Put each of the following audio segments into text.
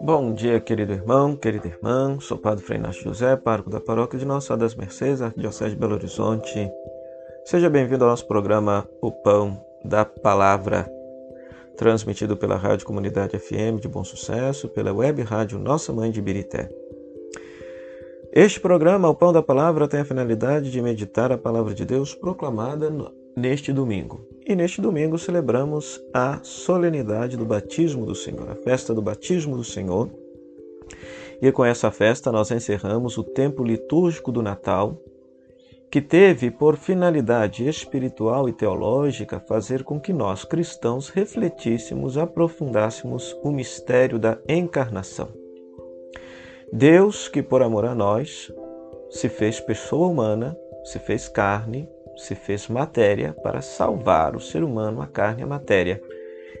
Bom dia, querido irmão, querida irmã. Sou Padre Frei José, pároco da paróquia de Nossa Senhora das Mercês, Arquidiocese de Belo Horizonte. Seja bem-vindo ao nosso programa O Pão da Palavra, transmitido pela Rádio Comunidade FM de Bom Sucesso, pela web rádio Nossa Mãe de Birité. Este programa, O Pão da Palavra, tem a finalidade de meditar a palavra de Deus proclamada neste domingo. E neste domingo celebramos a solenidade do batismo do Senhor, a festa do batismo do Senhor. E com essa festa nós encerramos o tempo litúrgico do Natal, que teve por finalidade espiritual e teológica fazer com que nós, cristãos, refletíssemos, aprofundássemos o mistério da encarnação. Deus, que por amor a nós, se fez pessoa humana, se fez carne, se fez matéria para salvar o ser humano, a carne e a matéria,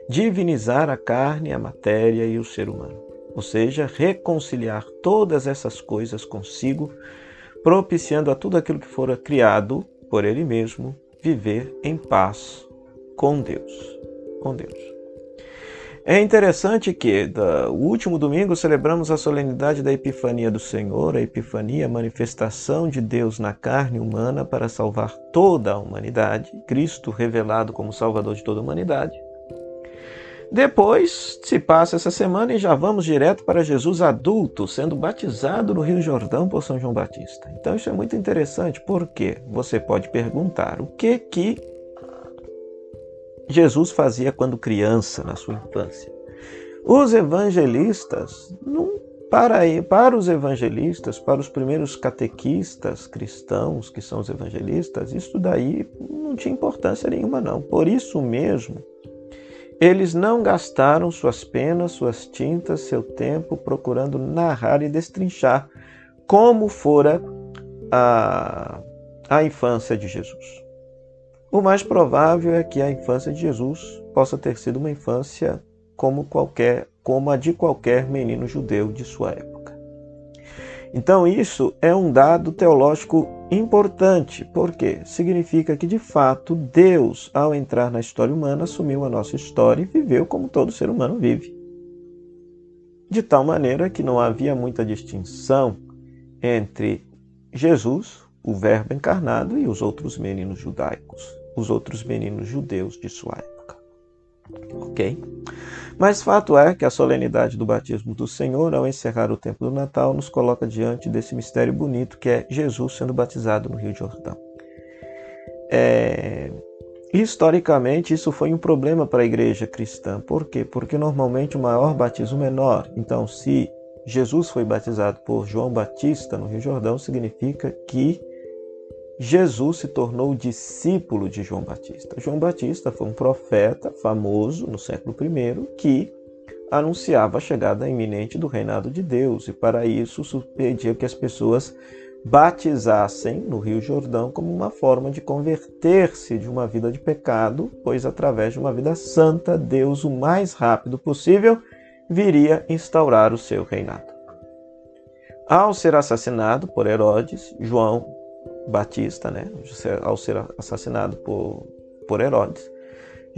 divinizar a carne, a matéria e o ser humano, ou seja, reconciliar todas essas coisas consigo, propiciando a tudo aquilo que fora criado por ele mesmo viver em paz com Deus, com Deus. É interessante que, no último domingo, celebramos a solenidade da Epifania do Senhor, a Epifania, a manifestação de Deus na carne humana para salvar toda a humanidade, Cristo revelado como Salvador de toda a humanidade. Depois se passa essa semana e já vamos direto para Jesus adulto, sendo batizado no Rio Jordão por São João Batista. Então isso é muito interessante, porque você pode perguntar o que que Jesus fazia quando criança, na sua infância. Os evangelistas, não, para, para os evangelistas, para os primeiros catequistas cristãos, que são os evangelistas, isso daí não tinha importância nenhuma, não. Por isso mesmo, eles não gastaram suas penas, suas tintas, seu tempo procurando narrar e destrinchar como fora a, a infância de Jesus. O mais provável é que a infância de Jesus possa ter sido uma infância como qualquer, como a de qualquer menino judeu de sua época. Então isso é um dado teológico importante, porque significa que de fato Deus, ao entrar na história humana, assumiu a nossa história e viveu como todo ser humano vive. De tal maneira que não havia muita distinção entre Jesus, o Verbo encarnado, e os outros meninos judaicos os outros meninos judeus de sua época. Ok? Mas fato é que a solenidade do batismo do Senhor, ao encerrar o tempo do Natal, nos coloca diante desse mistério bonito que é Jesus sendo batizado no Rio Jordão. É... Historicamente, isso foi um problema para a igreja cristã. Por quê? Porque normalmente o maior batismo é menor. Então, se Jesus foi batizado por João Batista no Rio Jordão, significa que Jesus se tornou discípulo de João Batista. João Batista foi um profeta famoso no século I que anunciava a chegada iminente do reinado de Deus e para isso pedia que as pessoas batizassem no Rio Jordão como uma forma de converter-se de uma vida de pecado, pois através de uma vida santa, Deus o mais rápido possível viria instaurar o seu reinado. Ao ser assassinado por Herodes, João Batista, né, ao ser assassinado por, por Herodes.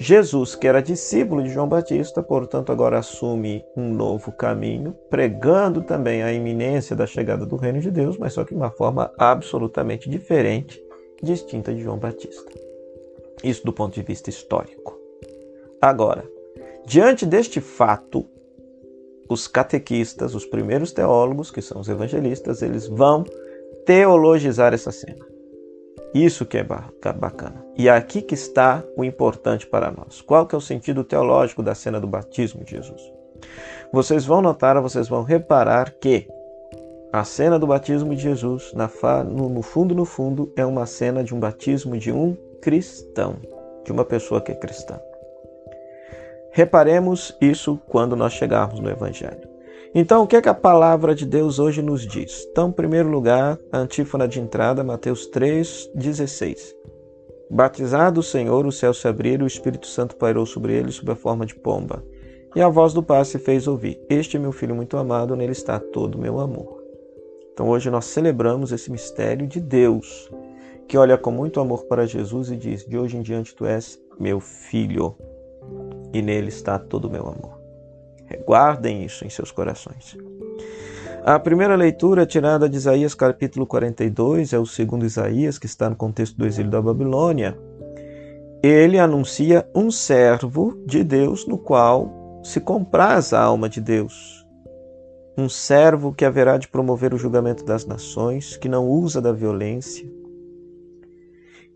Jesus, que era discípulo de João Batista, portanto, agora assume um novo caminho, pregando também a iminência da chegada do reino de Deus, mas só que de uma forma absolutamente diferente, distinta de João Batista. Isso do ponto de vista histórico. Agora, diante deste fato, os catequistas, os primeiros teólogos, que são os evangelistas, eles vão teologizar essa cena. Isso que é bacana. E é aqui que está o importante para nós. Qual que é o sentido teológico da cena do batismo de Jesus? Vocês vão notar, vocês vão reparar que a cena do batismo de Jesus, no fundo, no fundo, é uma cena de um batismo de um cristão, de uma pessoa que é cristã. Reparemos isso quando nós chegarmos no Evangelho. Então, o que, é que a palavra de Deus hoje nos diz? Então, em primeiro lugar, a antífona de entrada, Mateus 3,16. Batizado o Senhor, os céus se abriram, o Espírito Santo pairou sobre ele sob a forma de pomba. E a voz do Pai se fez ouvir: Este é meu filho muito amado, nele está todo o meu amor. Então, hoje nós celebramos esse mistério de Deus, que olha com muito amor para Jesus e diz: De hoje em diante tu és meu filho. e nele está todo o meu amor. Guardem isso em seus corações. A primeira leitura tirada de Isaías capítulo 42 é o segundo Isaías, que está no contexto do exílio da Babilônia. Ele anuncia um servo de Deus no qual se compraz a alma de Deus. Um servo que haverá de promover o julgamento das nações, que não usa da violência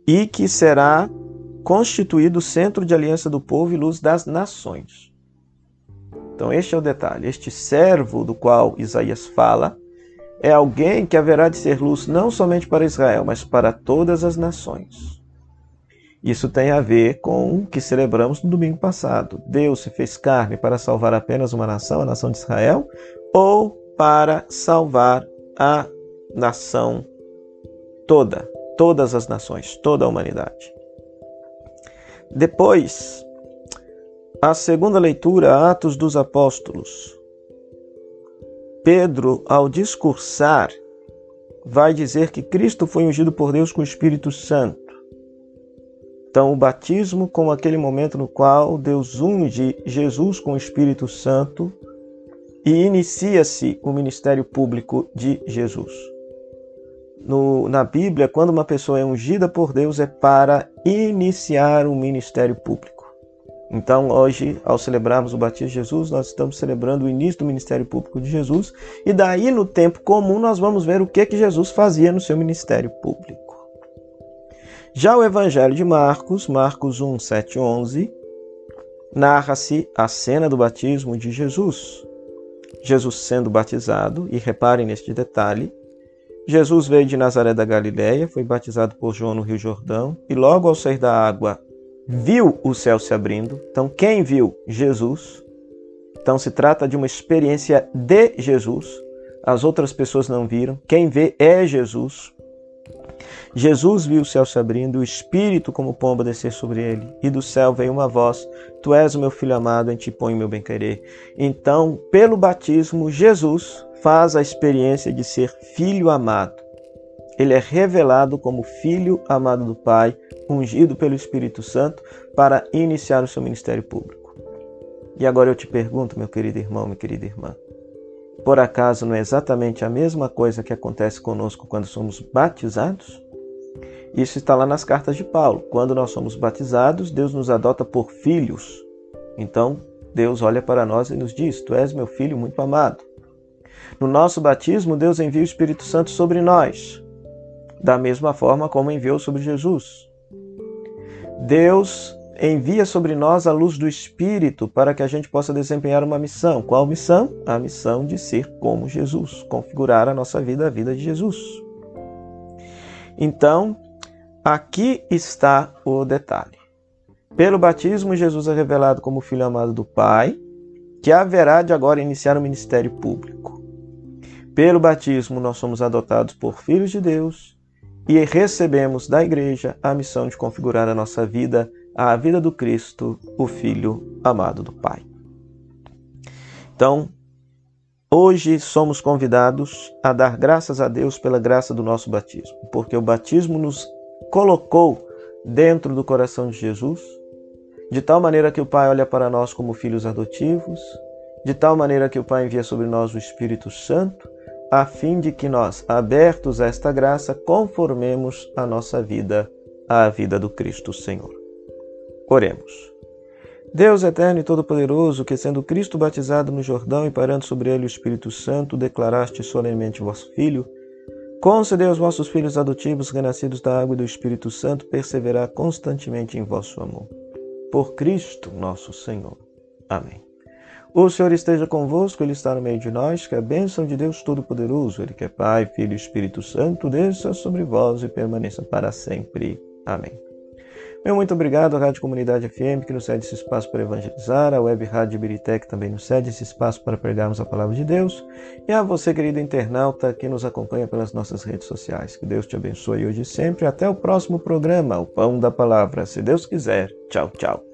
e que será constituído centro de aliança do povo e luz das nações. Então, este é o detalhe. Este servo do qual Isaías fala é alguém que haverá de ser luz não somente para Israel, mas para todas as nações. Isso tem a ver com o que celebramos no domingo passado. Deus se fez carne para salvar apenas uma nação, a nação de Israel, ou para salvar a nação toda, todas as nações, toda a humanidade. Depois, a segunda leitura, Atos dos Apóstolos. Pedro, ao discursar, vai dizer que Cristo foi ungido por Deus com o Espírito Santo. Então, o batismo, como aquele momento no qual Deus unge Jesus com o Espírito Santo e inicia-se o ministério público de Jesus. No, na Bíblia, quando uma pessoa é ungida por Deus, é para iniciar o ministério público. Então, hoje, ao celebrarmos o batismo de Jesus, nós estamos celebrando o início do ministério público de Jesus, e daí no tempo comum nós vamos ver o que que Jesus fazia no seu ministério público. Já o Evangelho de Marcos, Marcos 1, 7 11, narra-se a cena do batismo de Jesus. Jesus sendo batizado, e reparem neste detalhe, Jesus veio de Nazaré da Galiléia, foi batizado por João no Rio Jordão, e logo ao sair da água viu o céu se abrindo. Então, quem viu? Jesus. Então, se trata de uma experiência de Jesus. As outras pessoas não viram. Quem vê é Jesus. Jesus viu o céu se abrindo, o Espírito como pomba descer sobre ele, e do céu veio uma voz: Tu és o meu filho amado, em ti ponho meu bem-querer. Então, pelo batismo, Jesus faz a experiência de ser filho amado. Ele é revelado como filho amado do Pai, ungido pelo Espírito Santo para iniciar o seu ministério público. E agora eu te pergunto, meu querido irmão, minha querida irmã, por acaso não é exatamente a mesma coisa que acontece conosco quando somos batizados? Isso está lá nas cartas de Paulo. Quando nós somos batizados, Deus nos adota por filhos. Então, Deus olha para nós e nos diz: Tu és meu filho muito amado. No nosso batismo, Deus envia o Espírito Santo sobre nós, da mesma forma como enviou sobre Jesus. Deus envia sobre nós a luz do Espírito para que a gente possa desempenhar uma missão. Qual missão? A missão de ser como Jesus, configurar a nossa vida, a vida de Jesus. Então, aqui está o detalhe. Pelo batismo, Jesus é revelado como Filho amado do Pai, que haverá de agora iniciar o ministério público. Pelo batismo, nós somos adotados por filhos de Deus e recebemos da igreja a missão de configurar a nossa vida à vida do Cristo, o Filho amado do Pai. Então, hoje somos convidados a dar graças a Deus pela graça do nosso batismo, porque o batismo nos colocou dentro do coração de Jesus, de tal maneira que o Pai olha para nós como filhos adotivos, de tal maneira que o Pai envia sobre nós o Espírito Santo a fim de que nós, abertos a esta graça, conformemos a nossa vida à vida do Cristo Senhor. Oremos. Deus eterno e todo-poderoso, que sendo Cristo batizado no Jordão e parando sobre ele o Espírito Santo, declaraste solenemente vosso Filho, concedei aos vossos filhos adotivos, renascidos da água e do Espírito Santo, perseverar constantemente em vosso amor. Por Cristo nosso Senhor. Amém. O Senhor esteja convosco, Ele está no meio de nós, que a bênção de Deus Todo-Poderoso, Ele que é Pai, Filho e Espírito Santo, desça sobre vós e permaneça para sempre. Amém. Meu muito obrigado à Rádio Comunidade FM, que nos cede esse espaço para evangelizar, à Web Rádio Ibirité, também nos cede esse espaço para pregarmos a palavra de Deus, e a você, querido internauta, que nos acompanha pelas nossas redes sociais. Que Deus te abençoe hoje e sempre. Até o próximo programa, o Pão da Palavra. Se Deus quiser. Tchau, tchau.